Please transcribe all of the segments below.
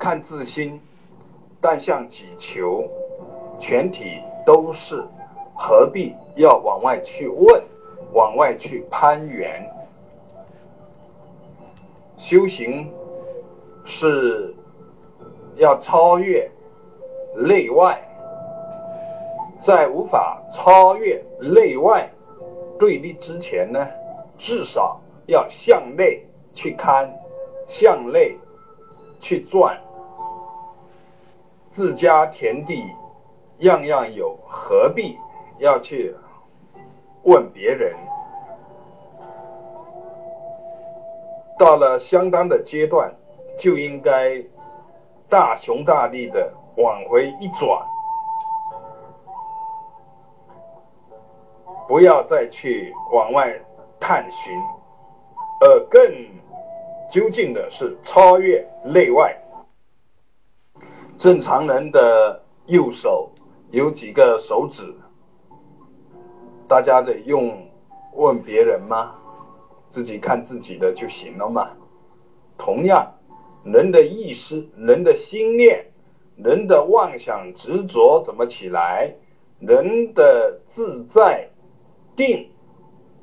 看自心，但向己求，全体都是，何必要往外去问，往外去攀援？修行是要超越内外，在无法超越内外对立之前呢，至少要向内去看，向内去转。自家田地样样有，何必要去问别人？到了相当的阶段，就应该大雄大力的往回一转，不要再去往外探寻，而更究竟的是超越内外。正常人的右手有几个手指？大家得用问别人吗？自己看自己的就行了嘛。同样，人的意识、人的心念、人的妄想执着怎么起来？人的自在定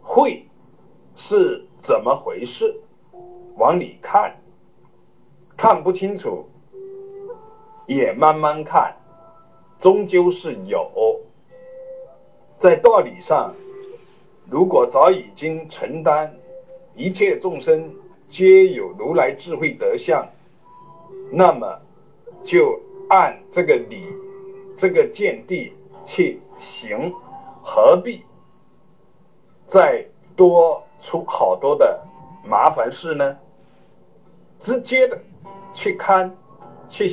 慧是怎么回事？往里看，看不清楚。也慢慢看，终究是有。在道理上，如果早已经承担一切众生皆有如来智慧德相，那么就按这个理、这个见地去行，何必再多出好多的麻烦事呢？直接的去看，去。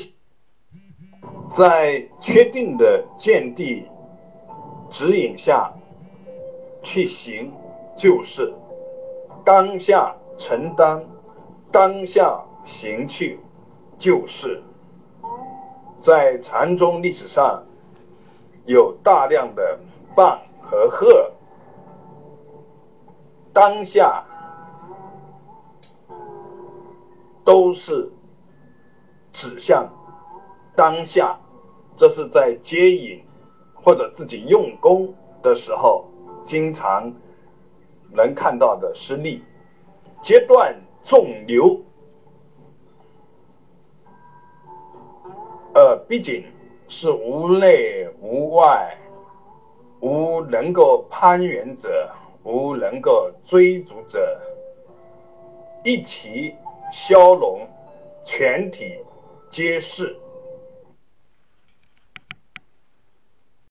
在确定的见地指引下去行，就是当下承担，当下行去，就是在禅宗历史上有大量的棒和鹤，当下都是指向当下。这是在接引或者自己用功的时候，经常能看到的实例。截断纵流，呃，毕竟是无内无外，无能够攀援者，无能够追逐者，一齐消融，全体皆是。